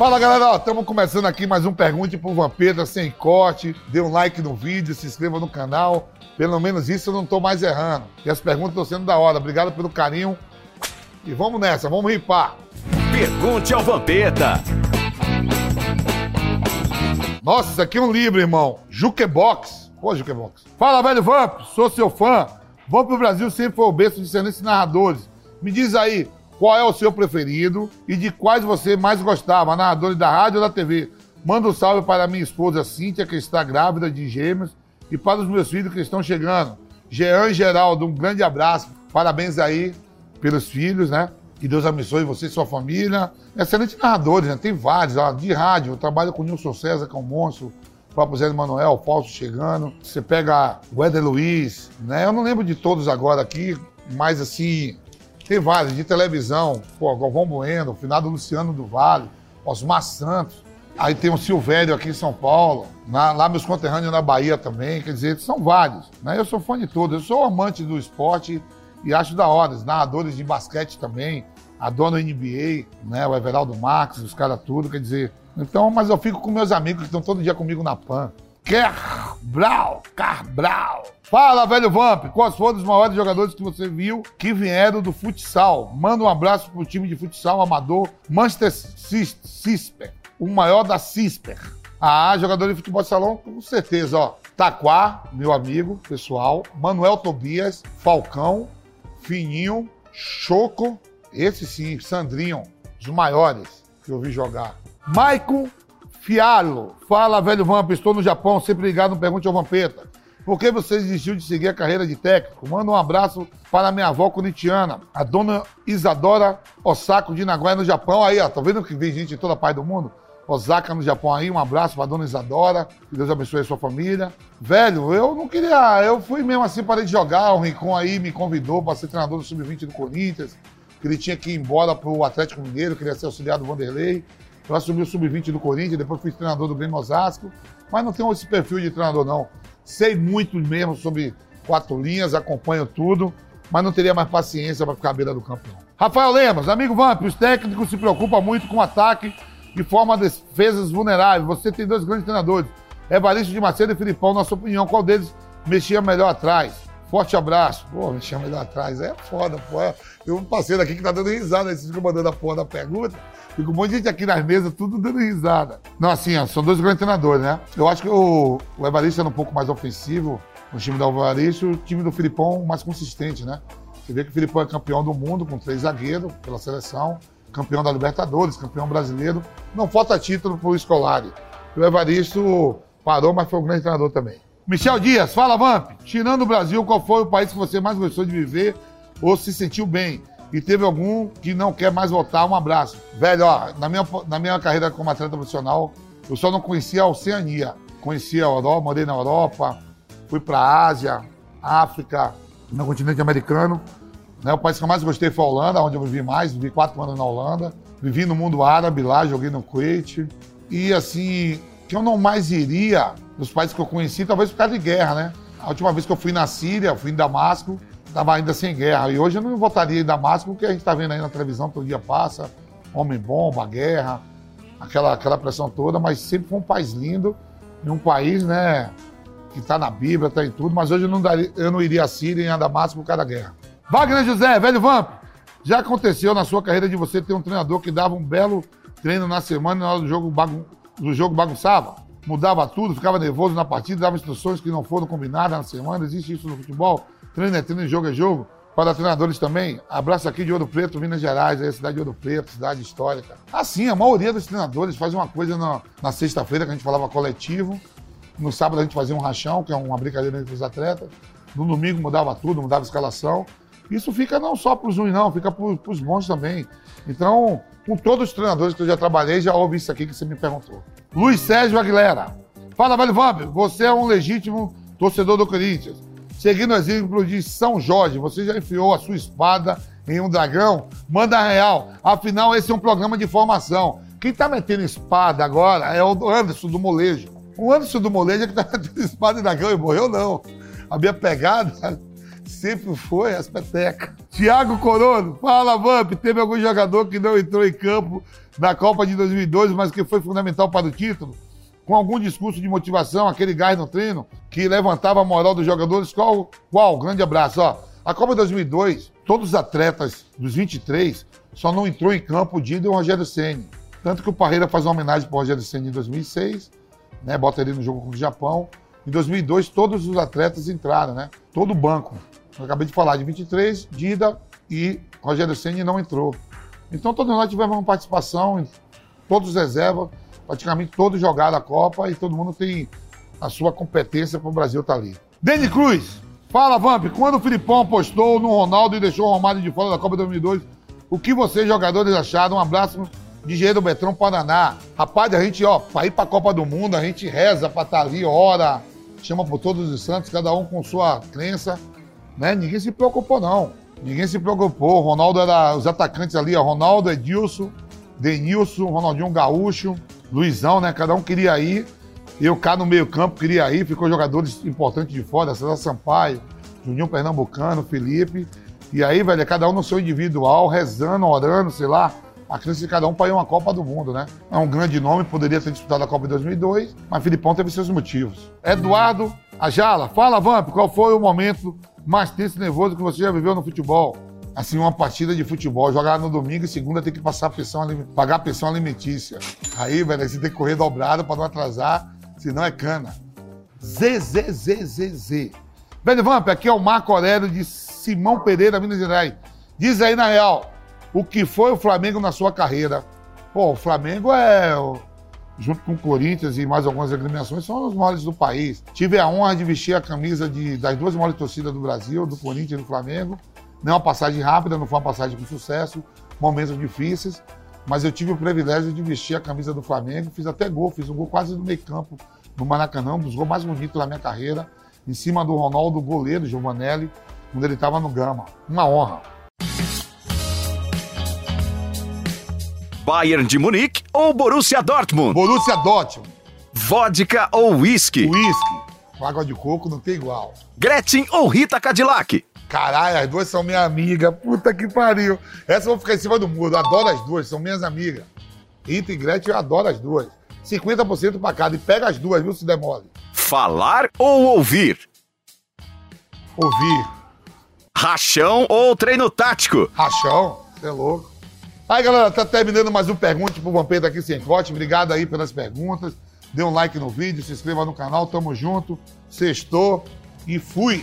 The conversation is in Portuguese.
Fala galera, estamos começando aqui mais um Pergunte pro Vampeta sem corte. Dê um like no vídeo, se inscreva no canal. Pelo menos isso eu não estou mais errando. E as perguntas estão sendo da hora. Obrigado pelo carinho. E vamos nessa, vamos ripar. Pergunte ao Vampeta. Nossa, isso aqui é um livro, irmão. Jukebox. Pô, Jukebox. Fala, velho Vamp, sou seu fã. Vamos pro Brasil sempre foi o berço de excelentes narradores. Me diz aí, qual é o seu preferido e de quais você mais gostava, narradores da rádio ou da TV. Manda um salve para minha esposa Cíntia, que está grávida de gêmeos, e para os meus filhos que estão chegando. Jean Geraldo, um grande abraço. Parabéns aí pelos filhos, né? Que Deus abençoe você e sua família. Excelentes narradores, né? Tem vários, ó, de rádio. Eu trabalho com o Nilson César, que é um monstro. O próprio Zé Manuel, o Fausto chegando. Você pega o Éder Luiz, né? Eu não lembro de todos agora aqui, mas assim, tem vários, de televisão, pô, Galvão Bueno, finado Luciano do Vale, Osmar Santos. Aí tem o Silvério aqui em São Paulo, na, lá meus conterrâneos na Bahia também, quer dizer, são vários. Né? Eu sou fã de todos, eu sou amante do esporte e acho da hora. Os narradores de basquete também, a dona NBA, né? o Everaldo Marques, os caras tudo, quer dizer. Então, mas eu fico com meus amigos que estão todo dia comigo na PAN. Cabral, Cabral. Fala, velho Vamp, quais foram os maiores jogadores que você viu que vieram do futsal? Manda um abraço pro time de futsal amador Manchester Cisper, o maior da Cisper. Ah, jogador de futebol de salão, com certeza, ó. Taquá, meu amigo pessoal, Manuel Tobias, Falcão, Fininho, Choco, esse sim, Sandrinho, os maiores que eu vi jogar. Maicon Fialo, fala, velho Vamp, estou no Japão, sempre ligado no Pergunte ao Vampeta. Por que você desistiu de seguir a carreira de técnico? Manda um abraço para minha avó corintiana, a dona Isadora Osako de Nagoya, no Japão. Aí, ó, tá vendo que vem gente de toda a do mundo? Osaka, no Japão aí, um abraço para a dona Isadora, que Deus abençoe a sua família. Velho, eu não queria, eu fui mesmo assim, parei de jogar, o Rincon aí me convidou para ser treinador do Sub-20 do Corinthians, que ele tinha que ir embora para o Atlético Mineiro, queria ser auxiliar do Vanderlei. Eu assumi o sub-20 do Corinthians, depois fui treinador do Grêmio Osasco, mas não tenho esse perfil de treinador, não. Sei muito mesmo sobre quatro linhas, acompanho tudo, mas não teria mais paciência para ficar à beira do campo, não. Rafael Lemos, amigo Vamp, os técnicos se preocupam muito com ataque e forma defesas vulneráveis. Você tem dois grandes treinadores, Evaristo de Macedo e Filipão, na sua opinião, qual deles mexia melhor atrás? Forte abraço. Pô, mexia melhor atrás. É foda, pô. Tem um parceiro aqui que tá dando risada, esse fica mandando a porra da pergunta. Fica um monte de gente aqui nas mesas, tudo dando risada. Não, assim, ó, são dois grandes treinadores, né? Eu acho que o, o Evaristo era um pouco mais ofensivo, o time do Evaristo, o time do Filipão mais consistente, né? Você vê que o Filipão é campeão do mundo com três zagueiros pela seleção, campeão da Libertadores, campeão brasileiro. Não falta título pro Scolari. O Evaristo parou, mas foi um grande treinador também. Michel Dias, fala, Vamp. Tirando o Brasil, qual foi o país que você mais gostou de viver ou se sentiu bem? E teve algum que não quer mais voltar? Um abraço. Velho, ó, na minha, na minha carreira como atleta profissional, eu só não conhecia a Oceania. Conhecia a Europa, morei na Europa, fui para a Ásia, África, no continente americano. Né? O país que eu mais gostei foi a Holanda, onde eu vivi mais, vivi quatro anos na Holanda. Vivi no mundo árabe lá, joguei no Kuwait. E assim, que eu não mais iria nos países que eu conheci, talvez por causa de guerra, né? A última vez que eu fui na Síria, fui em Damasco, estava ainda sem guerra. E hoje eu não voltaria em Damasco, porque a gente está vendo aí na televisão, todo dia passa, homem-bomba, guerra, aquela, aquela pressão toda, mas sempre foi um país lindo, e um país, né, que está na Bíblia, está em tudo, mas hoje eu não, daria, eu não iria a Síria em Damasco por causa da guerra. Wagner José, velho Vamp, já aconteceu na sua carreira de você ter um treinador que dava um belo treino na semana e na hora do jogo bagun do jogo bagunçava, mudava tudo, ficava nervoso na partida, dava instruções que não foram combinadas na semana. Existe isso no futebol? Treino é treino, jogo é jogo. Para treinadores também, abraço aqui de Ouro Preto, Minas Gerais, aí, cidade de Ouro Preto, cidade histórica. Assim, a maioria dos treinadores faz uma coisa na, na sexta-feira, que a gente falava coletivo. No sábado a gente fazia um rachão, que é uma brincadeira entre os atletas. No domingo mudava tudo, mudava a escalação. Isso fica não só para os ruins, não, fica para os bons também. Então, com todos os treinadores que eu já trabalhei, já ouvi isso aqui que você me perguntou. Luiz Sérgio Aguilera. Fala, velho Vamp, você é um legítimo torcedor do Corinthians. Seguindo o exemplo de São Jorge, você já enfiou a sua espada em um dragão? Manda real. Afinal, esse é um programa de formação. Quem tá metendo espada agora é o Anderson do Molejo. O Anderson do Molejo é que tá metendo espada em dragão e morreu, não. A minha pegada sempre foi as petecas. Tiago Corono, fala, Vamp, teve algum jogador que não entrou em campo da Copa de 2002, mas que foi fundamental para o título, com algum discurso de motivação, aquele gás no treino que levantava a moral dos jogadores. Qual? Qual? Grande abraço. Ó, a Copa de 2002, todos os atletas dos 23 só não entrou em campo o Dido e o Rogério Ceni. Tanto que o Parreira faz uma homenagem para o Rogério Ceni em 2006, né? Bota ele no jogo com o Japão. Em 2002, todos os atletas entraram, né? Todo o banco. Eu acabei de falar de 23, Dida e Rogério Ceni não entrou. Então todos nós tivemos uma participação, todos reservas, praticamente todos jogaram a Copa e todo mundo tem a sua competência para o Brasil estar tá ali. Deni Cruz, fala Vamp, quando o Filipão apostou no Ronaldo e deixou o Romário de fora da Copa 2002, o que vocês jogadores acharam? Um abraço de Engenheiro Betrão Paraná. Rapaz, a gente, ó, para ir para a Copa do Mundo, a gente reza para estar tá ali, ora, chama por todos os santos, cada um com sua crença, né? Ninguém se preocupou não. Ninguém se preocupou. O Ronaldo era os atacantes ali, ó, Ronaldo, Edilson, Denilson, Ronaldinho Gaúcho, Luizão, né? Cada um queria ir. Eu cá no meio-campo queria ir, ficou jogadores importantes de fora, César Sampaio, Juninho Pernambucano, Felipe. E aí, velho, é cada um no seu individual, rezando, orando, sei lá, a crença de cada um para ir uma Copa do Mundo, né? É um grande nome, poderia ter disputado a Copa de 2002, mas Filipão teve seus motivos. Eduardo Ajala, fala, Vamp, qual foi o momento mais tenso e nervoso que você já viveu no futebol? Assim, uma partida de futebol, jogar no domingo e segunda tem que passar pensão, pagar pensão alimentícia. Aí, velho, você tem que correr dobrado para não atrasar, senão é cana. ZZZZZ. Velho Vamp, aqui é o Marco Aurélio de Simão Pereira, Minas Gerais. Diz aí, na real, o que foi o Flamengo na sua carreira? Pô, o Flamengo é junto com o Corinthians e mais algumas agremiações, são os maiores do país. Tive a honra de vestir a camisa de, das duas maiores torcidas do Brasil, do Corinthians e do Flamengo. Não é uma passagem rápida, não foi uma passagem com sucesso, momentos difíceis, mas eu tive o privilégio de vestir a camisa do Flamengo, fiz até gol, fiz um gol quase no meio campo no Maracanã, um dos gols mais bonitos da minha carreira, em cima do Ronaldo, goleiro Giovanelli, quando ele estava no Gama. Uma honra. Bayern de Munique ou Borussia Dortmund? Borussia Dortmund. Vodka ou whisky? Whisky. Água de coco não tem igual. Gretchen ou Rita Cadillac? Caralho, as duas são minha amiga. Puta que pariu. Essa eu vou ficar em cima do muro. Adoro as duas, são minhas amigas. Rita e Gretchen, eu adoro as duas. 50% pra cada. E pega as duas, viu, se demole. Falar ou ouvir? Ouvir. Rachão ou treino tático? Rachão, você é louco. Aí, galera, tá terminando mais um Pergunte pro Vampeta aqui sem corte. Obrigado aí pelas perguntas. Dê um like no vídeo, se inscreva no canal, tamo junto. Sextou e fui!